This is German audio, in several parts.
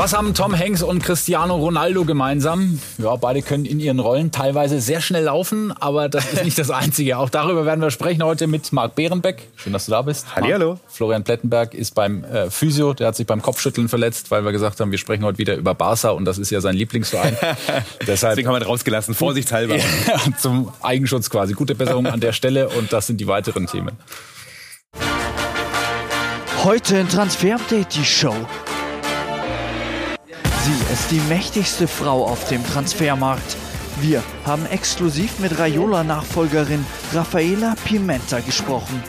Was haben Tom Hanks und Cristiano Ronaldo gemeinsam? Ja, beide können in ihren Rollen teilweise sehr schnell laufen, aber das ist nicht das Einzige. Auch darüber werden wir sprechen heute mit Marc Behrenbeck. Schön, dass du da bist. Hallo. Florian Plettenberg ist beim äh, Physio, der hat sich beim Kopfschütteln verletzt, weil wir gesagt haben, wir sprechen heute wieder über Barca und das ist ja sein Lieblingsverein. Deshalb Deswegen haben wir ihn rausgelassen, vorsichtshalber. zum Eigenschutz quasi. Gute Besserung an der Stelle und das sind die weiteren Themen. Heute in Transfer Update die Show. Sie ist die mächtigste Frau auf dem Transfermarkt. Wir haben exklusiv mit Raiola-Nachfolgerin Rafaela Pimenta gesprochen.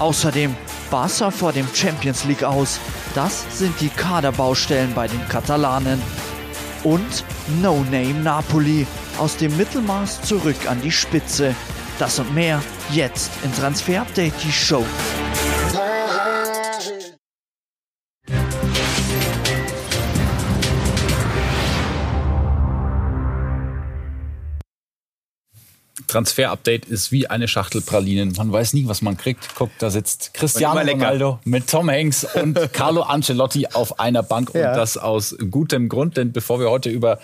Außerdem Barca vor dem Champions League aus. Das sind die Kaderbaustellen bei den Katalanen. Und No Name Napoli aus dem Mittelmaß zurück an die Spitze. Das und mehr jetzt in Transfer Update die Show. Transfer-Update ist wie eine Schachtel Pralinen. Man weiß nie, was man kriegt. Guck, da sitzt Cristiano Ronaldo mit Tom Hanks und Carlo Ancelotti auf einer Bank ja. und das aus gutem Grund. Denn bevor wir heute über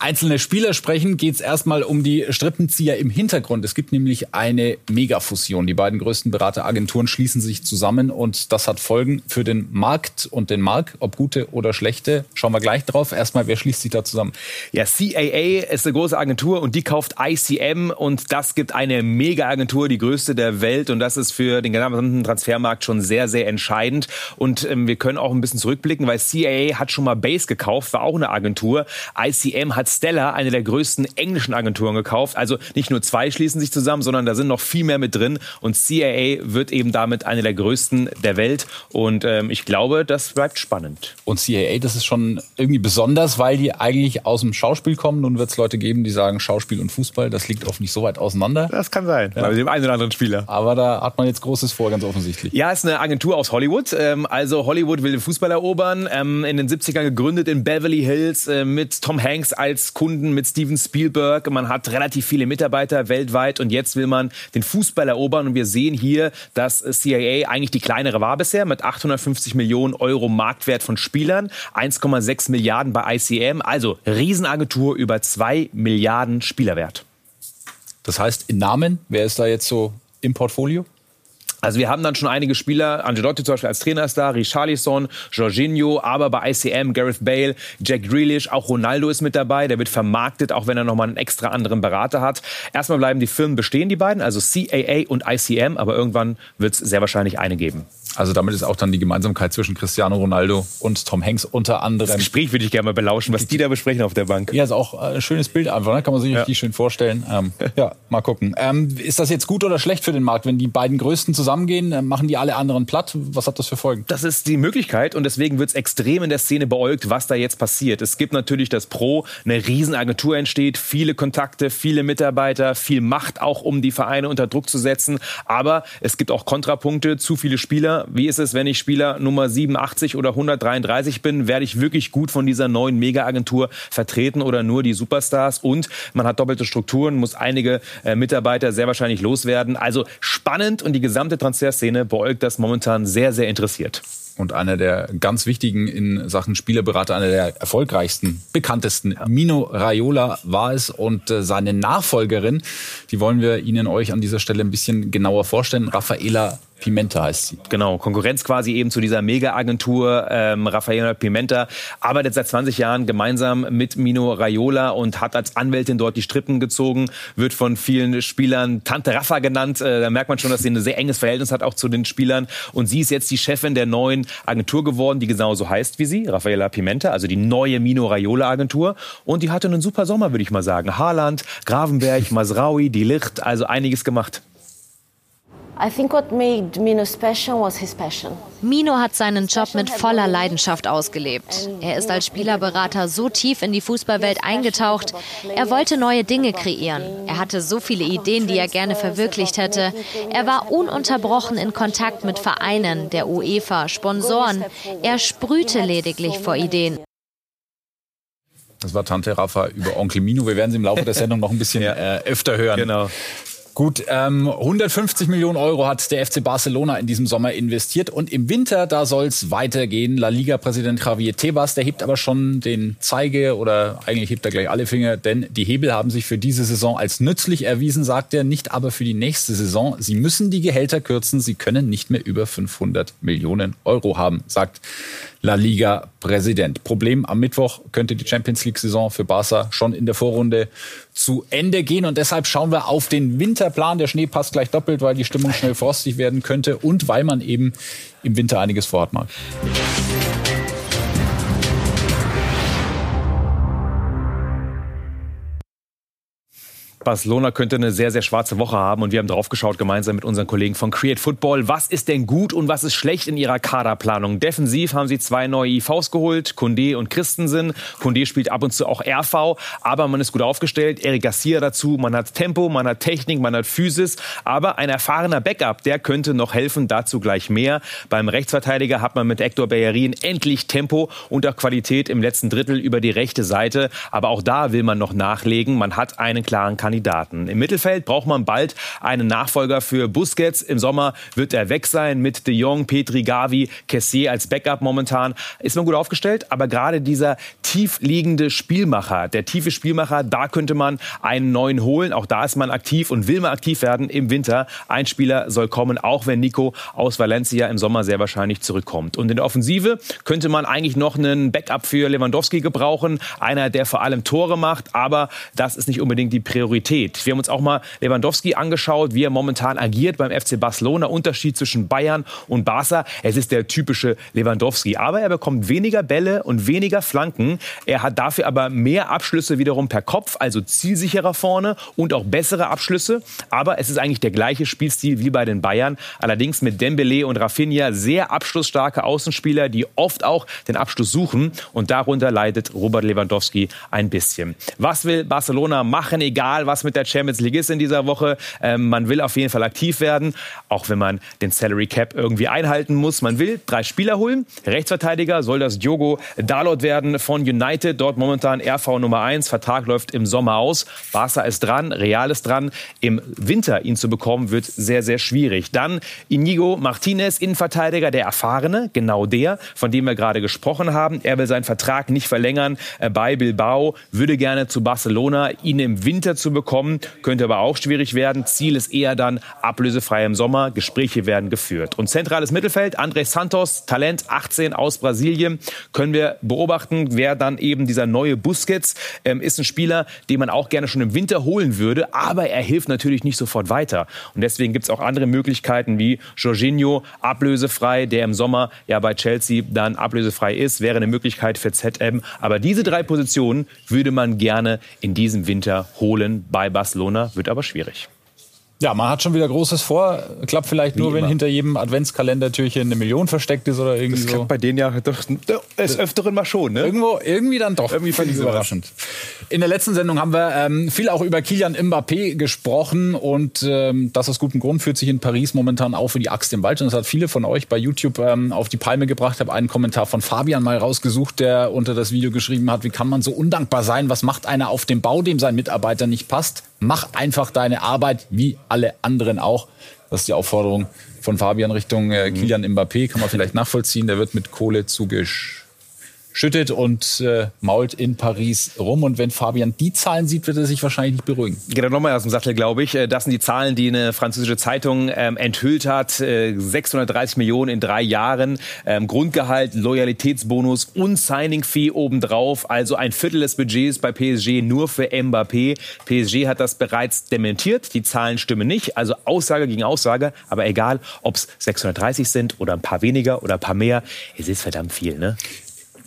einzelne Spieler sprechen, geht es erstmal um die Strippenzieher im Hintergrund. Es gibt nämlich eine Megafusion. Die beiden größten Berateragenturen schließen sich zusammen und das hat Folgen für den Markt und den Markt, ob gute oder schlechte. Schauen wir gleich drauf. Erstmal, wer schließt sich da zusammen? Ja, CAA ist eine große Agentur und die kauft ICM und das gibt eine Mega-Agentur, die größte der Welt. Und das ist für den gesamten Transfermarkt schon sehr, sehr entscheidend. Und ähm, wir können auch ein bisschen zurückblicken, weil CAA hat schon mal Base gekauft, war auch eine Agentur. ICM hat Stella, eine der größten englischen Agenturen, gekauft. Also nicht nur zwei schließen sich zusammen, sondern da sind noch viel mehr mit drin. Und CAA wird eben damit eine der größten der Welt. Und ähm, ich glaube, das bleibt spannend. Und CAA, das ist schon irgendwie besonders, weil die eigentlich aus dem Schauspiel kommen. Nun wird es Leute geben, die sagen, Schauspiel und Fußball, das liegt oft nicht so weit auseinander. Das kann sein, ja. bei dem einen oder anderen Spieler. Aber da hat man jetzt Großes vor, ganz offensichtlich. Ja, ist eine Agentur aus Hollywood. Ähm, also Hollywood will den Fußball erobern. Ähm, in den 70ern gegründet in Beverly Hills äh, mit Tom Hanks als Kunden, mit Steven Spielberg. Man hat relativ viele Mitarbeiter weltweit und jetzt will man den Fußball erobern. Und wir sehen hier, dass CIA eigentlich die kleinere war bisher mit 850 Millionen Euro Marktwert von Spielern, 1,6 Milliarden bei ICM. Also Riesenagentur über 2 Milliarden Spielerwert. Das heißt, in Namen, wer ist da jetzt so im Portfolio? Also wir haben dann schon einige Spieler, Angelotti zum Beispiel als Trainer ist da, Richarlison, Jorginho, aber bei ICM Gareth Bale, Jack Grealish, auch Ronaldo ist mit dabei. Der wird vermarktet, auch wenn er nochmal einen extra anderen Berater hat. Erstmal bleiben die Firmen bestehen, die beiden, also CAA und ICM, aber irgendwann wird es sehr wahrscheinlich eine geben. Also damit ist auch dann die Gemeinsamkeit zwischen Cristiano Ronaldo und Tom Hanks unter anderem. Das Gespräch würde ich gerne mal belauschen, was die da besprechen auf der Bank. Ja, ist auch ein schönes Bild einfach, ne? kann man sich ja. richtig schön vorstellen. Ähm, ja, mal gucken. Ähm, ist das jetzt gut oder schlecht für den Markt, wenn die beiden Größten zusammengehen? Äh, machen die alle anderen platt? Was hat das für Folgen? Das ist die Möglichkeit und deswegen wird es extrem in der Szene beäugt, was da jetzt passiert. Es gibt natürlich das Pro, eine Riesenagentur entsteht, viele Kontakte, viele Mitarbeiter, viel Macht auch, um die Vereine unter Druck zu setzen. Aber es gibt auch Kontrapunkte, zu viele Spieler, wie ist es, wenn ich Spieler Nummer 87 oder 133 bin? Werde ich wirklich gut von dieser neuen Mega-Agentur vertreten oder nur die Superstars? Und man hat doppelte Strukturen, muss einige äh, Mitarbeiter sehr wahrscheinlich loswerden. Also spannend und die gesamte Transferszene beäugt das momentan sehr, sehr interessiert und einer der ganz wichtigen in Sachen Spielerberater, einer der erfolgreichsten, bekanntesten. Mino Raiola war es und äh, seine Nachfolgerin, die wollen wir Ihnen euch an dieser Stelle ein bisschen genauer vorstellen. Raffaela Pimenta heißt sie. Genau, Konkurrenz quasi eben zu dieser Mega-Agentur. Ähm, Raffaella Pimenta arbeitet seit 20 Jahren gemeinsam mit Mino Raiola und hat als Anwältin dort die Strippen gezogen, wird von vielen Spielern Tante Raffa genannt. Äh, da merkt man schon, dass sie ein sehr enges Verhältnis hat auch zu den Spielern. Und sie ist jetzt die Chefin der neuen Agentur geworden, die genauso heißt wie sie, Raffaella Pimenta, also die neue Mino Raiola Agentur. Und die hatte einen super Sommer, würde ich mal sagen. Haaland, Gravenberg, Masraui, Die Licht, also einiges gemacht. Mino hat seinen Job mit voller Leidenschaft ausgelebt. Er ist als Spielerberater so tief in die Fußballwelt eingetaucht. Er wollte neue Dinge kreieren. Er hatte so viele Ideen, die er gerne verwirklicht hätte. Er war ununterbrochen in Kontakt mit Vereinen, der UEFA, Sponsoren. Er sprühte lediglich vor Ideen. Das war Tante Rafa über Onkel Mino. Wir werden sie im Laufe der Sendung noch ein bisschen äh, öfter hören. Genau. Gut, ähm, 150 Millionen Euro hat der FC Barcelona in diesem Sommer investiert und im Winter, da soll es weitergehen. La Liga-Präsident Javier Tebas, der hebt aber schon den Zeige oder eigentlich hebt er gleich alle Finger, denn die Hebel haben sich für diese Saison als nützlich erwiesen, sagt er, nicht aber für die nächste Saison. Sie müssen die Gehälter kürzen, sie können nicht mehr über 500 Millionen Euro haben, sagt La Liga-Präsident. Problem, am Mittwoch könnte die Champions League-Saison für Barca schon in der Vorrunde zu Ende gehen. Und deshalb schauen wir auf den Winterplan. Der Schnee passt gleich doppelt, weil die Stimmung schnell frostig werden könnte und weil man eben im Winter einiges vorhat mag. Barcelona könnte eine sehr, sehr schwarze Woche haben und wir haben drauf geschaut gemeinsam mit unseren Kollegen von Create Football. Was ist denn gut und was ist schlecht in ihrer Kaderplanung? Defensiv haben sie zwei neue IVs geholt, Kunde und Christensen. Kunde spielt ab und zu auch RV, aber man ist gut aufgestellt. Eric Garcia dazu, man hat Tempo, man hat Technik, man hat Physis, aber ein erfahrener Backup, der könnte noch helfen, dazu gleich mehr. Beim Rechtsverteidiger hat man mit Hector Bellerin endlich Tempo und auch Qualität im letzten Drittel über die rechte Seite, aber auch da will man noch nachlegen. Man hat einen klaren Kandidaten Kandidaten. Im Mittelfeld braucht man bald einen Nachfolger für Busquets. Im Sommer wird er weg sein mit De Jong, Petri, Gavi, Kessier als Backup momentan. Ist man gut aufgestellt, aber gerade dieser tief liegende Spielmacher, der tiefe Spielmacher, da könnte man einen neuen holen. Auch da ist man aktiv und will man aktiv werden im Winter. Ein Spieler soll kommen, auch wenn Nico aus Valencia im Sommer sehr wahrscheinlich zurückkommt. Und in der Offensive könnte man eigentlich noch einen Backup für Lewandowski gebrauchen. Einer, der vor allem Tore macht, aber das ist nicht unbedingt die Priorität Qualität. Wir haben uns auch mal Lewandowski angeschaut, wie er momentan agiert beim FC Barcelona. Unterschied zwischen Bayern und Barca. Es ist der typische Lewandowski. Aber er bekommt weniger Bälle und weniger Flanken. Er hat dafür aber mehr Abschlüsse wiederum per Kopf, also zielsicherer vorne und auch bessere Abschlüsse. Aber es ist eigentlich der gleiche Spielstil wie bei den Bayern. Allerdings mit Dembele und Rafinha sehr abschlussstarke Außenspieler, die oft auch den Abschluss suchen. Und darunter leidet Robert Lewandowski ein bisschen. Was will Barcelona machen, egal was mit der Champions League ist in dieser Woche. Ähm, man will auf jeden Fall aktiv werden, auch wenn man den Salary Cap irgendwie einhalten muss. Man will drei Spieler holen. Rechtsverteidiger soll das Diogo Dalot werden von United, dort momentan RV Nummer 1. Vertrag läuft im Sommer aus. Barca ist dran, Real ist dran. Im Winter ihn zu bekommen, wird sehr, sehr schwierig. Dann Inigo Martinez, Innenverteidiger, der Erfahrene, genau der, von dem wir gerade gesprochen haben. Er will seinen Vertrag nicht verlängern äh, bei Bilbao, würde gerne zu Barcelona, ihn im Winter zu bekommen bekommen. Könnte aber auch schwierig werden. Ziel ist eher dann ablösefrei im Sommer. Gespräche werden geführt. Und zentrales Mittelfeld, André Santos, Talent 18 aus Brasilien. Können wir beobachten, wer dann eben dieser neue Busquets ähm, ist ein Spieler, den man auch gerne schon im Winter holen würde. Aber er hilft natürlich nicht sofort weiter. Und deswegen gibt es auch andere Möglichkeiten wie Jorginho, ablösefrei, der im Sommer ja bei Chelsea dann ablösefrei ist. Wäre eine Möglichkeit für ZM. Aber diese drei Positionen würde man gerne in diesem Winter holen bei Barcelona, wird aber schwierig. Ja, man hat schon wieder Großes vor. Klappt vielleicht Wie nur, immer. wenn hinter jedem Adventskalendertürchen eine Million versteckt ist oder irgendwie das so. bei denen ja doch des Öfteren mal schon, ne? Irgendwo, irgendwie dann doch. Irgendwie fand ich es überraschend. In der letzten Sendung haben wir ähm, viel auch über Kilian Mbappé gesprochen und ähm, das aus gutem Grund führt sich in Paris momentan auch für die Axt im Wald. Und das hat viele von euch bei YouTube ähm, auf die Palme gebracht. Ich habe einen Kommentar von Fabian mal rausgesucht, der unter das Video geschrieben hat, wie kann man so undankbar sein? Was macht einer auf dem Bau, dem sein Mitarbeiter nicht passt? Mach einfach deine Arbeit wie alle anderen auch. Das ist die Aufforderung von Fabian Richtung äh, Kilian Mbappé. Kann man vielleicht nachvollziehen. Der wird mit Kohle zugesch schüttet und äh, mault in Paris rum. Und wenn Fabian die Zahlen sieht, wird er sich wahrscheinlich nicht beruhigen. Geht er nochmal aus dem Sattel, glaube ich. Äh, das sind die Zahlen, die eine französische Zeitung ähm, enthüllt hat. Äh, 630 Millionen in drei Jahren. Ähm, Grundgehalt, Loyalitätsbonus und Signing-Fee obendrauf. Also ein Viertel des Budgets bei PSG nur für Mbappé. PSG hat das bereits dementiert. Die Zahlen stimmen nicht. Also Aussage gegen Aussage. Aber egal, ob es 630 sind oder ein paar weniger oder ein paar mehr. Es ist verdammt viel, ne?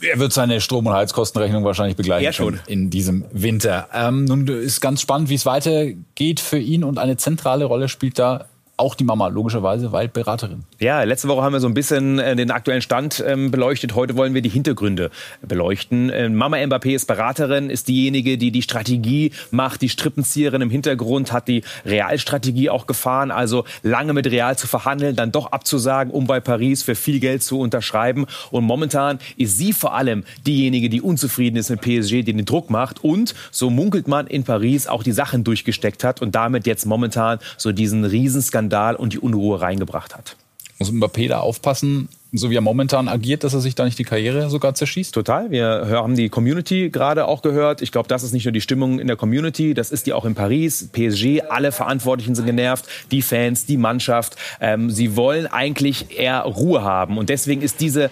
Er wird seine Strom- und Heizkostenrechnung wahrscheinlich begleichen ja, schon. in diesem Winter. Ähm, nun ist ganz spannend, wie es weitergeht für ihn und eine zentrale Rolle spielt da auch die Mama, logischerweise, weil Beraterin. Ja, letzte Woche haben wir so ein bisschen äh, den aktuellen Stand ähm, beleuchtet. Heute wollen wir die Hintergründe beleuchten. Äh, Mama Mbappé ist Beraterin, ist diejenige, die die Strategie macht, die Strippenzieherin im Hintergrund, hat die Realstrategie auch gefahren, also lange mit Real zu verhandeln, dann doch abzusagen, um bei Paris für viel Geld zu unterschreiben. Und momentan ist sie vor allem diejenige, die unzufrieden ist mit PSG, die den Druck macht und, so munkelt man in Paris, auch die Sachen durchgesteckt hat und damit jetzt momentan so diesen Riesenskandal und die Unruhe reingebracht hat. Muss Mbappé da aufpassen, so wie er momentan agiert, dass er sich da nicht die Karriere sogar zerschießt? Total. Wir haben die Community gerade auch gehört. Ich glaube, das ist nicht nur die Stimmung in der Community, das ist die auch in Paris. PSG, alle Verantwortlichen sind genervt, die Fans, die Mannschaft. Ähm, sie wollen eigentlich eher Ruhe haben. Und deswegen ist diese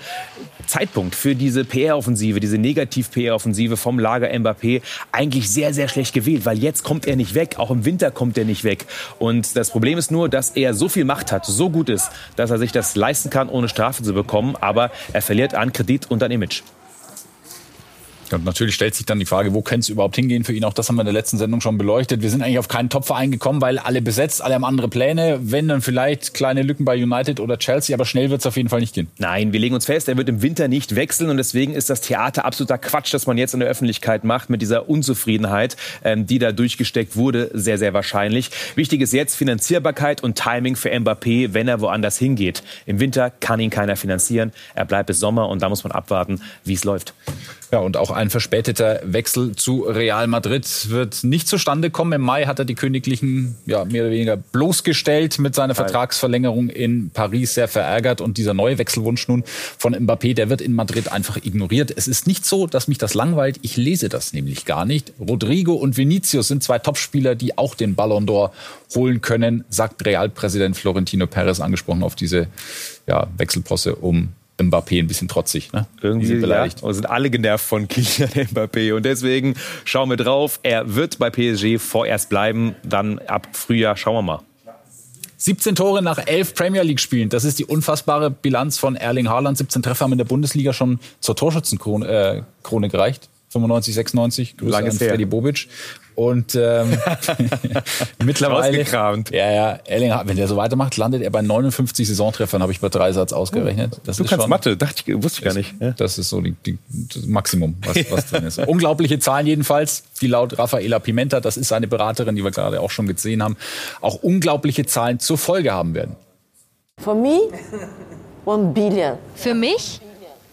Zeitpunkt für diese PR-Offensive, diese Negativ-PR-Offensive vom Lager Mbappé eigentlich sehr, sehr schlecht gewählt, weil jetzt kommt er nicht weg, auch im Winter kommt er nicht weg. Und das Problem ist nur, dass er so viel Macht hat, so gut ist, dass er sich das leisten kann, ohne Strafe zu bekommen, aber er verliert an Kredit und an Image. Und natürlich stellt sich dann die Frage, wo könnte es überhaupt hingehen für ihn? Auch das haben wir in der letzten Sendung schon beleuchtet. Wir sind eigentlich auf keinen Topverein gekommen, weil alle besetzt, alle haben andere Pläne. Wenn dann vielleicht kleine Lücken bei United oder Chelsea, aber schnell wird es auf jeden Fall nicht gehen. Nein, wir legen uns fest, er wird im Winter nicht wechseln und deswegen ist das Theater absoluter Quatsch, das man jetzt in der Öffentlichkeit macht mit dieser Unzufriedenheit, ähm, die da durchgesteckt wurde, sehr, sehr wahrscheinlich. Wichtig ist jetzt Finanzierbarkeit und Timing für Mbappé, wenn er woanders hingeht. Im Winter kann ihn keiner finanzieren. Er bleibt bis Sommer und da muss man abwarten, wie es läuft. Ja, und auch ein verspäteter Wechsel zu Real Madrid wird nicht zustande kommen. Im Mai hat er die Königlichen ja, mehr oder weniger bloßgestellt mit seiner Vertragsverlängerung in Paris, sehr verärgert. Und dieser neue Wechselwunsch nun von Mbappé, der wird in Madrid einfach ignoriert. Es ist nicht so, dass mich das langweilt. Ich lese das nämlich gar nicht. Rodrigo und Vinicius sind zwei Topspieler, die auch den Ballon d'Or holen können, sagt Realpräsident Florentino Perez, angesprochen auf diese ja, Wechselposse um Mbappé ein bisschen trotzig. Ne? Irgendwie beleidigt. Ja, sind alle genervt von Kylian Mbappé. Und deswegen schauen wir drauf. Er wird bei PSG vorerst bleiben. Dann ab Frühjahr schauen wir mal. 17 Tore nach 11 Premier League Spielen. Das ist die unfassbare Bilanz von Erling Haaland. 17 Treffer haben in der Bundesliga schon zur Torschützenkrone äh, gereicht. 95, 96. Grüße Langes an Freddy Bobic. Und ähm, mittlerweile. Ja, ja. Erling, wenn der so weitermacht, landet er bei 59 Saisontreffern, habe ich bei Dreisatz ausgerechnet. Das du kannst schon, Mathe, dachte ich, wusste ich gar nicht. Ja. Das ist so die, die, das Maximum, was, was drin ist. Unglaubliche Zahlen jedenfalls, die laut Rafaela Pimenta, das ist seine Beraterin, die wir gerade auch schon gesehen haben, auch unglaubliche Zahlen zur Folge haben werden. For me, one billion. Für mich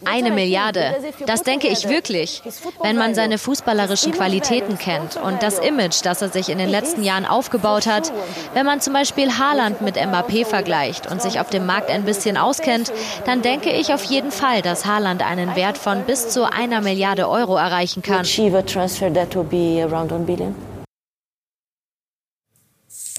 eine Milliarde. Das denke ich wirklich. Wenn man seine fußballerischen Qualitäten kennt und das Image, das er sich in den letzten Jahren aufgebaut hat. Wenn man zum Beispiel Haaland mit Mbappé vergleicht und sich auf dem Markt ein bisschen auskennt, dann denke ich auf jeden Fall, dass Haaland einen Wert von bis zu einer Milliarde Euro erreichen kann.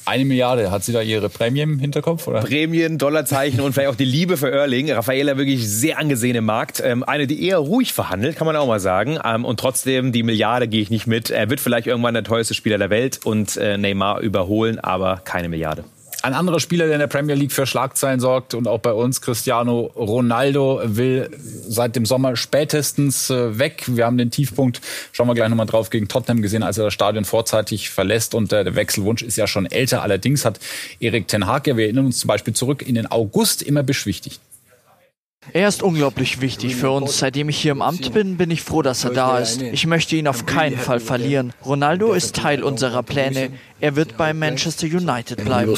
Eine Milliarde. Hat sie da ihre Prämien im Hinterkopf? Oder? Prämien, Dollarzeichen und vielleicht auch die Liebe für Erling. Raffaella wirklich sehr angesehen im Markt. Ähm, eine, die eher ruhig verhandelt, kann man auch mal sagen. Ähm, und trotzdem, die Milliarde gehe ich nicht mit. Er wird vielleicht irgendwann der teuerste Spieler der Welt und äh, Neymar überholen, aber keine Milliarde. Ein anderer Spieler, der in der Premier League für Schlagzeilen sorgt und auch bei uns, Cristiano Ronaldo, will seit dem Sommer spätestens äh, weg. Wir haben den Tiefpunkt, schauen wir gleich nochmal drauf, gegen Tottenham gesehen, als er das Stadion vorzeitig verlässt. Und der Wechselwunsch ist ja schon älter. Allerdings hat Erik Ten Hag, wir erinnern uns zum Beispiel zurück, in den August immer beschwichtigt. Er ist unglaublich wichtig für uns. Seitdem ich hier im Amt bin, bin ich froh, dass er da ist. Ich möchte ihn auf keinen Fall verlieren. Ronaldo ist Teil unserer Pläne. Er wird bei Manchester United bleiben.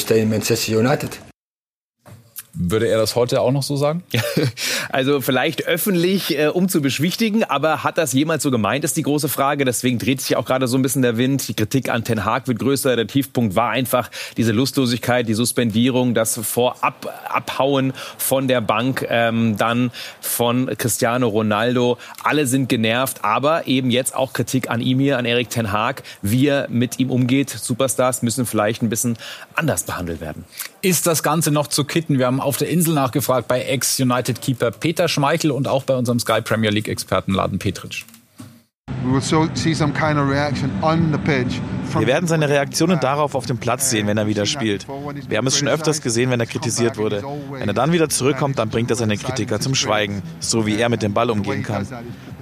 Würde er das heute auch noch so sagen? also vielleicht öffentlich, äh, um zu beschwichtigen, aber hat das jemals so gemeint, ist die große Frage. Deswegen dreht sich auch gerade so ein bisschen der Wind. Die Kritik an Ten Hag wird größer. Der Tiefpunkt war einfach diese Lustlosigkeit, die Suspendierung, das Vorab-Abhauen von der Bank, ähm, dann von Cristiano Ronaldo. Alle sind genervt, aber eben jetzt auch Kritik an ihm hier, an Erik Ten Hag. Wie er mit ihm umgeht. Superstars müssen vielleicht ein bisschen anders behandelt werden. Ist das Ganze noch zu kitten? Wir haben auf der Insel nachgefragt bei Ex-United-Keeper Peter Schmeichel und auch bei unserem Sky Premier League-Experten Laden pitch Wir werden seine Reaktionen darauf auf dem Platz sehen, wenn er wieder spielt. Wir haben es schon öfters gesehen, wenn er kritisiert wurde. Wenn er dann wieder zurückkommt, dann bringt er seine Kritiker zum Schweigen, so wie er mit dem Ball umgehen kann.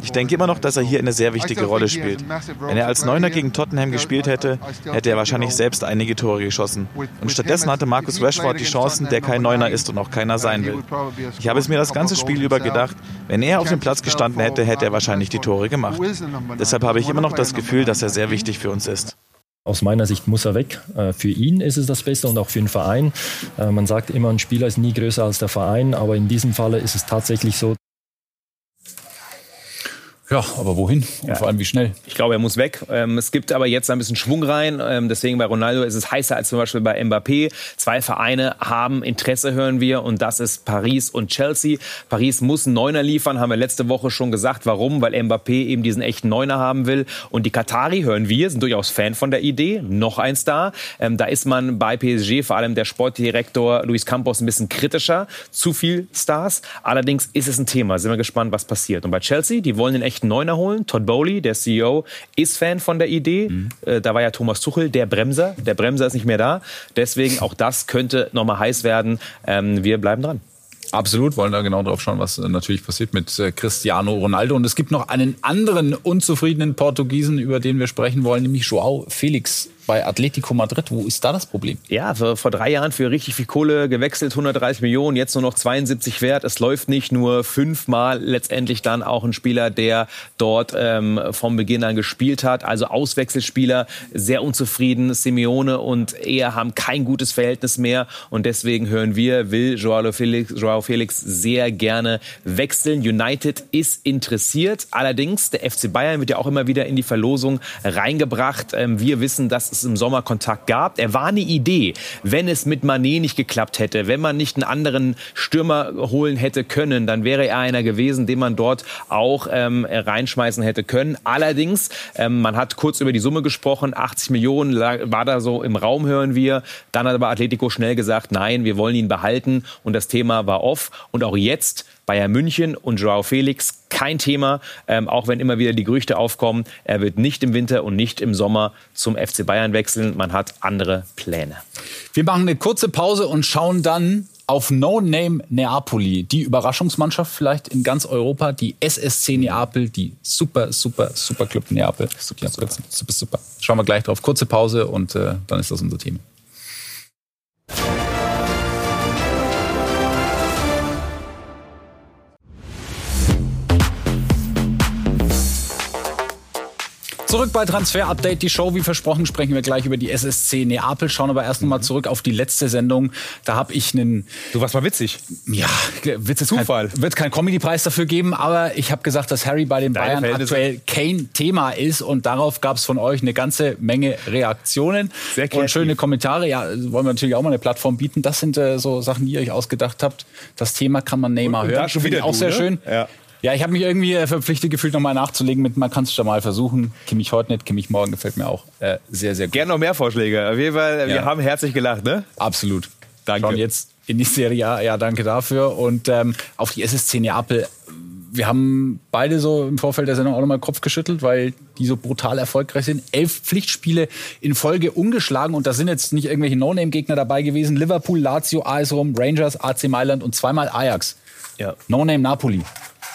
Ich denke immer noch, dass er hier eine sehr wichtige Rolle spielt. Wenn er als Neuner gegen Tottenham gespielt hätte, hätte er wahrscheinlich selbst einige Tore geschossen. Und stattdessen hatte Marcus Rashford die Chancen, der kein Neuner ist und auch keiner sein will. Ich habe es mir das ganze Spiel über gedacht, wenn er auf dem Platz gestanden hätte, hätte er wahrscheinlich die Tore gemacht. Deshalb habe ich immer noch das Gefühl, dass er sehr wichtig für uns ist. Aus meiner Sicht muss er weg. Äh, für ihn ist es das Beste und auch für den Verein. Äh, man sagt immer, ein Spieler ist nie größer als der Verein, aber in diesem Falle ist es tatsächlich so, ja, aber wohin? Und ja. vor allem wie schnell? Ich glaube, er muss weg. Ähm, es gibt aber jetzt ein bisschen Schwung rein. Ähm, deswegen bei Ronaldo ist es heißer als zum Beispiel bei Mbappé. Zwei Vereine haben Interesse, hören wir, und das ist Paris und Chelsea. Paris muss einen Neuner liefern, haben wir letzte Woche schon gesagt. Warum? Weil Mbappé eben diesen echten Neuner haben will. Und die Katari, hören wir, sind durchaus Fan von der Idee. Noch ein Star. Ähm, da ist man bei PSG, vor allem der Sportdirektor Luis Campos, ein bisschen kritischer. Zu viel Stars. Allerdings ist es ein Thema. Sind wir gespannt, was passiert. Und bei Chelsea, die wollen den echten echten Neuner holen. Todd Bowley, der CEO, ist Fan von der Idee. Mhm. Äh, da war ja Thomas Tuchel, der Bremser. Der Bremser ist nicht mehr da. Deswegen auch das könnte nochmal heiß werden. Ähm, wir bleiben dran. Absolut, wollen da genau drauf schauen, was äh, natürlich passiert mit äh, Cristiano Ronaldo. Und es gibt noch einen anderen unzufriedenen Portugiesen, über den wir sprechen wollen, nämlich Joao Felix bei Atletico Madrid. Wo ist da das Problem? Ja, vor, drei Jahren für richtig viel Kohle gewechselt, 130 Millionen, jetzt nur noch 72 wert. Es läuft nicht nur fünfmal letztendlich dann auch ein Spieler, der dort ähm, vom Beginn an gespielt hat. Also Auswechselspieler, sehr unzufrieden. Simeone und er haben kein gutes Verhältnis mehr. Und deswegen hören wir, will Joao Felix, Joao Felix sehr gerne wechseln. United ist interessiert. Allerdings, der FC Bayern wird ja auch immer wieder in die Verlosung reingebracht. Ähm, wir wissen, dass es im Sommer Kontakt gab. Er war eine Idee, wenn es mit Manet nicht geklappt hätte, wenn man nicht einen anderen Stürmer holen hätte können, dann wäre er einer gewesen, den man dort auch ähm, reinschmeißen hätte können. Allerdings, ähm, man hat kurz über die Summe gesprochen, 80 Millionen war da so im Raum, hören wir. Dann hat aber Atletico schnell gesagt, nein, wir wollen ihn behalten und das Thema war off. Und auch jetzt Bayern München und Joao Felix kein Thema, ähm, auch wenn immer wieder die Gerüchte aufkommen. Er wird nicht im Winter und nicht im Sommer zum FC Bayern wechseln. Man hat andere Pläne. Wir machen eine kurze Pause und schauen dann auf No Name Neapoli, die Überraschungsmannschaft vielleicht in ganz Europa, die SSC Neapel, die super, super, super Club Neapel. Super, super, super, super. Schauen wir gleich drauf. Kurze Pause und äh, dann ist das unser Thema. Zurück bei Transfer Update, die Show. Wie versprochen sprechen wir gleich über die SSC Neapel, schauen aber erst nochmal zurück auf die letzte Sendung. Da habe ich einen... Du warst mal witzig. Ja, Witz ist Zufall. Kein, wird keinen Comedy-Preis dafür geben, aber ich habe gesagt, dass Harry bei den Deine Bayern aktuell kein Thema ist und darauf gab es von euch eine ganze Menge Reaktionen Sehr und schöne Kommentare. Ja, wollen wir natürlich auch mal eine Plattform bieten. Das sind äh, so Sachen, die ihr euch ausgedacht habt. Das Thema kann man Neymar und, und hören. Schon wieder auch du, sehr ne? schön. Ja. Ja, ich habe mich irgendwie äh, verpflichtet gefühlt, nochmal nachzulegen mit, man kann es schon mal versuchen. Kimmich heute nicht, Kimmich morgen gefällt mir auch äh, sehr, sehr gut. Gerne noch mehr Vorschläge. Auf jeden Fall, ja. wir haben herzlich gelacht, ne? Absolut. Danke. Schauen jetzt in die Serie A, ja, danke dafür. Und ähm, auf die SSC Neapel. Wir haben beide so im Vorfeld der Sendung auch nochmal Kopf geschüttelt, weil die so brutal erfolgreich sind. Elf Pflichtspiele in Folge ungeschlagen und da sind jetzt nicht irgendwelche No-Name-Gegner dabei gewesen. Liverpool, Lazio, AS Rom, Rangers, AC Mailand und zweimal Ajax. Ja. No-Name Napoli.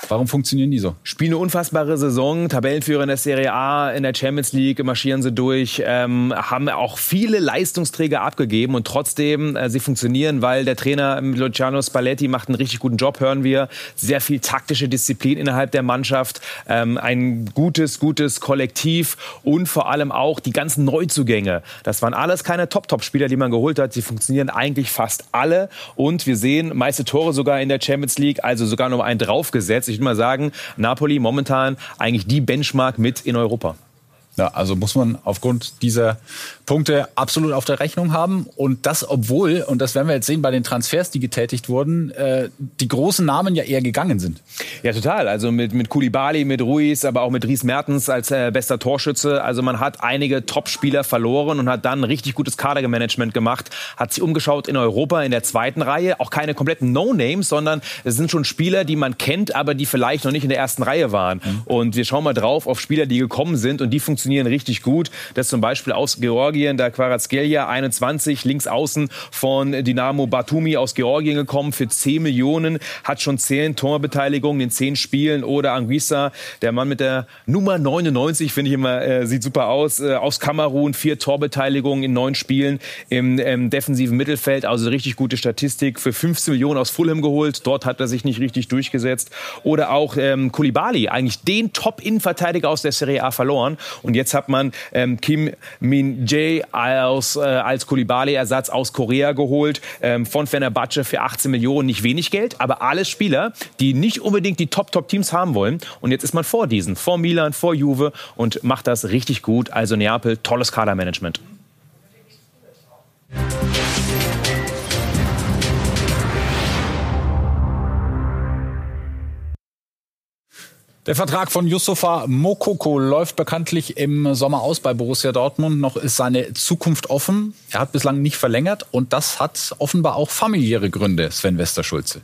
Warum funktionieren die so? Spielen eine unfassbare Saison, Tabellenführer in der Serie A, in der Champions League marschieren sie durch, ähm, haben auch viele Leistungsträger abgegeben und trotzdem äh, sie funktionieren, weil der Trainer Luciano Spalletti macht einen richtig guten Job, hören wir. Sehr viel taktische Disziplin innerhalb der Mannschaft, ähm, ein gutes, gutes Kollektiv und vor allem auch die ganzen Neuzugänge. Das waren alles keine Top-Top-Spieler, die man geholt hat. Sie funktionieren eigentlich fast alle und wir sehen meiste Tore sogar in der Champions League, also sogar noch einen draufgesetzt ich würde mal sagen, Napoli momentan eigentlich die Benchmark mit in Europa. Ja, also muss man aufgrund dieser Punkte absolut auf der Rechnung haben. Und das, obwohl, und das werden wir jetzt sehen bei den Transfers, die getätigt wurden, äh, die großen Namen ja eher gegangen sind. Ja, total. Also mit, mit Kulibali, mit Ruiz, aber auch mit Ries Mertens als äh, bester Torschütze. Also man hat einige Top-Spieler verloren und hat dann ein richtig gutes Kadermanagement gemacht. Hat sich umgeschaut in Europa in der zweiten Reihe. Auch keine kompletten No-Names, sondern es sind schon Spieler, die man kennt, aber die vielleicht noch nicht in der ersten Reihe waren. Mhm. Und wir schauen mal drauf auf Spieler, die gekommen sind und die funktionieren funktionieren richtig gut. Das zum Beispiel aus Georgien, der Quarazgelia 21, links außen von Dynamo Batumi aus Georgien gekommen für 10 Millionen, hat schon 10 Torbeteiligungen in 10 Spielen. Oder Anguissa, der Mann mit der Nummer 99, finde ich immer, äh, sieht super aus, äh, aus Kamerun, vier Torbeteiligungen in neun Spielen im, im defensiven Mittelfeld. Also richtig gute Statistik. Für 15 Millionen aus Fulham geholt. Dort hat er sich nicht richtig durchgesetzt. Oder auch ähm, Kulibali, eigentlich den Top-Innenverteidiger aus der Serie A verloren. Und jetzt hat man ähm, Kim Min-jae als, äh, als Kulibali-Ersatz aus Korea geholt. Ähm, von Fenerbahce für 18 Millionen. Nicht wenig Geld, aber alles Spieler, die nicht unbedingt die Top-Top-Teams haben wollen. Und jetzt ist man vor diesen, vor Milan, vor Juve und macht das richtig gut. Also Neapel, tolles Kadermanagement. Der Vertrag von Yusufa Mokoko läuft bekanntlich im Sommer aus bei Borussia Dortmund. Noch ist seine Zukunft offen. Er hat bislang nicht verlängert und das hat offenbar auch familiäre Gründe, Sven Westerschulze.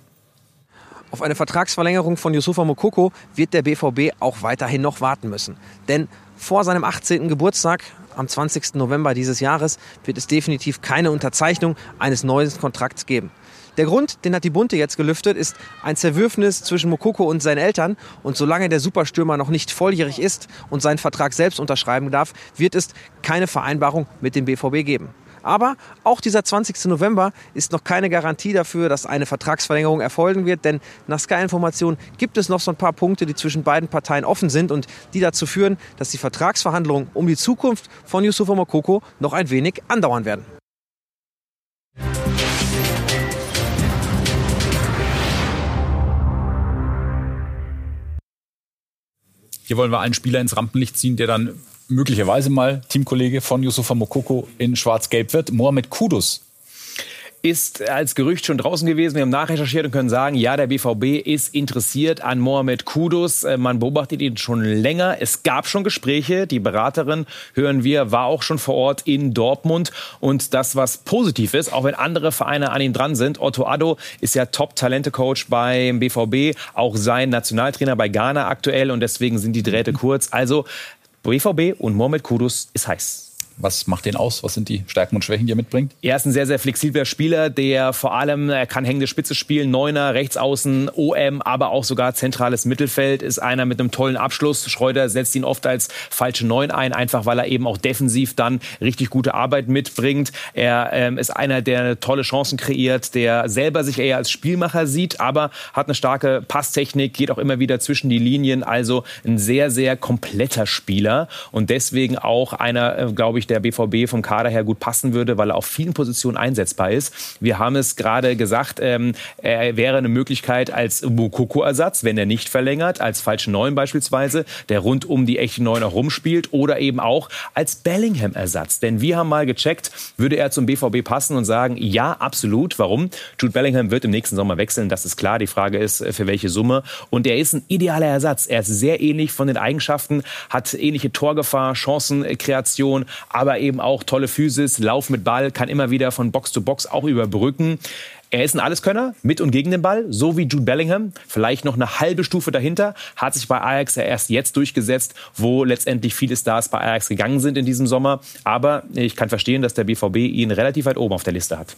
Auf eine Vertragsverlängerung von Yusufa Mokoko wird der BVB auch weiterhin noch warten müssen. Denn vor seinem 18. Geburtstag am 20. November dieses Jahres wird es definitiv keine Unterzeichnung eines neuen Kontrakts geben. Der Grund, den hat die Bunte jetzt gelüftet, ist ein Zerwürfnis zwischen Mokoko und seinen Eltern. Und solange der Superstürmer noch nicht volljährig ist und seinen Vertrag selbst unterschreiben darf, wird es keine Vereinbarung mit dem BVB geben. Aber auch dieser 20. November ist noch keine Garantie dafür, dass eine Vertragsverlängerung erfolgen wird, denn nach Sky-Informationen gibt es noch so ein paar Punkte, die zwischen beiden Parteien offen sind und die dazu führen, dass die Vertragsverhandlungen um die Zukunft von Yusufa Mokoko noch ein wenig andauern werden. Hier wollen wir einen Spieler ins Rampenlicht ziehen, der dann möglicherweise mal Teamkollege von Yusufa Mokoko in Schwarz-Gelb wird. Mohamed Kudus ist als Gerücht schon draußen gewesen. Wir haben nachrecherchiert und können sagen, ja, der BVB ist interessiert an Mohamed Kudus. Äh, man beobachtet ihn schon länger. Es gab schon Gespräche. Die Beraterin, hören wir, war auch schon vor Ort in Dortmund. Und das, was positiv ist, auch wenn andere Vereine an ihm dran sind. Otto Addo ist ja Top-Talente-Coach beim BVB, auch sein Nationaltrainer bei Ghana aktuell. Und deswegen sind die Drähte kurz. Also BVB und Mohamed Kudus ist heiß. Was macht den aus? Was sind die Stärken und Schwächen, die er mitbringt? Er ist ein sehr, sehr flexibler Spieler, der vor allem, er kann hängende Spitze spielen, Neuner, Rechtsaußen, OM, aber auch sogar zentrales Mittelfeld, ist einer mit einem tollen Abschluss. Schreuder setzt ihn oft als falsche Neun ein, einfach weil er eben auch defensiv dann richtig gute Arbeit mitbringt. Er ähm, ist einer, der tolle Chancen kreiert, der selber sich eher als Spielmacher sieht, aber hat eine starke Passtechnik, geht auch immer wieder zwischen die Linien, also ein sehr, sehr kompletter Spieler und deswegen auch einer, äh, glaube ich, der BVB vom Kader her gut passen würde, weil er auf vielen Positionen einsetzbar ist. Wir haben es gerade gesagt, ähm, er wäre eine Möglichkeit als Mukoko-Ersatz, wenn er nicht verlängert, als falschen Neun beispielsweise, der rund um die echte Neun auch rumspielt oder eben auch als Bellingham-Ersatz. Denn wir haben mal gecheckt, würde er zum BVB passen und sagen, ja, absolut. Warum? Jude Bellingham wird im nächsten Sommer wechseln, das ist klar. Die Frage ist, äh, für welche Summe. Und er ist ein idealer Ersatz. Er ist sehr ähnlich von den Eigenschaften, hat ähnliche Torgefahr, Chancenkreation, aber eben auch tolle Physis, Lauf mit Ball, kann immer wieder von Box zu Box auch überbrücken. Er ist ein Alleskönner, mit und gegen den Ball, so wie Jude Bellingham. Vielleicht noch eine halbe Stufe dahinter. Hat sich bei Ajax ja erst jetzt durchgesetzt, wo letztendlich viele Stars bei Ajax gegangen sind in diesem Sommer. Aber ich kann verstehen, dass der BVB ihn relativ weit oben auf der Liste hat.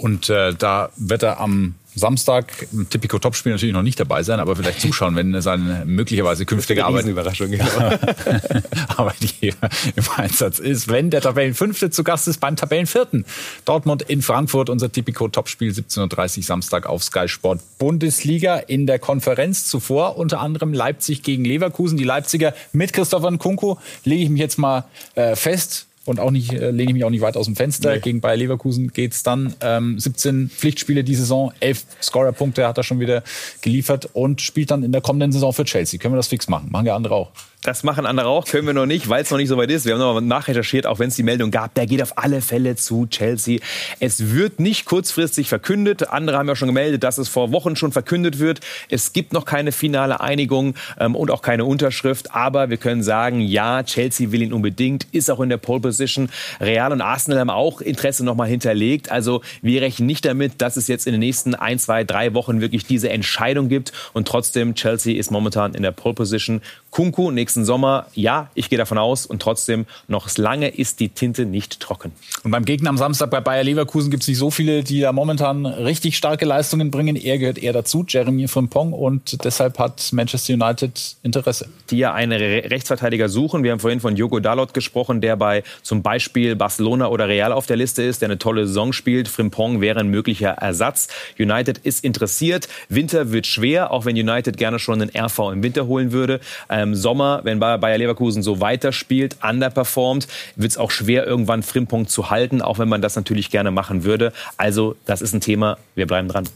Und äh, da wird er am Samstag im Tipico Topspiel natürlich noch nicht dabei sein, aber vielleicht zuschauen, wenn seine möglicherweise künftige Arbeit, Überraschung. Arbeitgeber im Einsatz ist. Wenn der Tabellenfünfte zu Gast ist beim Tabellenvierten. Dortmund in Frankfurt, unser Tipico Topspiel 17.30 Uhr Samstag auf Sky Sport Bundesliga. In der Konferenz zuvor unter anderem Leipzig gegen Leverkusen. Die Leipziger mit Christopher Nkunku lege ich mich jetzt mal äh, fest und auch nicht, äh, lehne ich mich auch nicht weit aus dem Fenster. Nee. Gegen Bayer Leverkusen geht's dann. Ähm, 17 Pflichtspiele die Saison, 11 Scorerpunkte hat er schon wieder geliefert und spielt dann in der kommenden Saison für Chelsea. Können wir das fix machen? Machen ja andere auch. Das machen andere auch, können wir noch nicht, weil es noch nicht so weit ist. Wir haben noch mal nachrecherchiert, auch wenn es die Meldung gab, der geht auf alle Fälle zu Chelsea. Es wird nicht kurzfristig verkündet. Andere haben ja schon gemeldet, dass es vor Wochen schon verkündet wird. Es gibt noch keine finale Einigung ähm, und auch keine Unterschrift. Aber wir können sagen, ja, Chelsea will ihn unbedingt, ist auch in der Pole Position. Real und Arsenal haben auch Interesse noch mal hinterlegt. Also wir rechnen nicht damit, dass es jetzt in den nächsten ein, zwei, drei Wochen wirklich diese Entscheidung gibt. Und trotzdem, Chelsea ist momentan in der Pole Position. Kunku, nächste nächsten Sommer? Ja, ich gehe davon aus. Und trotzdem, noch lange ist die Tinte nicht trocken. Und beim Gegner am Samstag bei Bayer Leverkusen gibt es nicht so viele, die da momentan richtig starke Leistungen bringen. Er gehört eher dazu, Jeremy Frimpong. Und deshalb hat Manchester United Interesse. Die ja einen Re Rechtsverteidiger suchen. Wir haben vorhin von Jogo Dalot gesprochen, der bei zum Beispiel Barcelona oder Real auf der Liste ist, der eine tolle Saison spielt. Frimpong wäre ein möglicher Ersatz. United ist interessiert. Winter wird schwer, auch wenn United gerne schon einen RV im Winter holen würde. Ähm, Sommer, wenn Bayer Leverkusen so weiterspielt, underperformt, wird es auch schwer, irgendwann Frimpong zu halten, auch wenn man das natürlich gerne machen würde. Also, das ist ein Thema. Wir bleiben dran.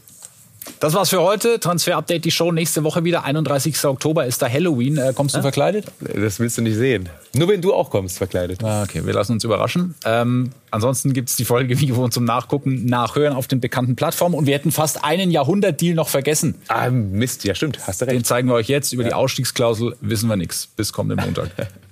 Das war's für heute. Transfer Update, die Show nächste Woche wieder. 31. Oktober ist da Halloween. Äh, kommst du ah? verkleidet? Das willst du nicht sehen. Nur wenn du auch kommst, verkleidet. Ah, okay, wir lassen uns überraschen. Ähm, ansonsten gibt's die Folge wie gewohnt zum Nachgucken, Nachhören auf den bekannten Plattformen. Und wir hätten fast einen Jahrhundert-Deal noch vergessen. Ah, Mist, ja stimmt, hast du recht. Den zeigen wir euch jetzt. Über ja. die Ausstiegsklausel wissen wir nichts. Bis kommenden Montag.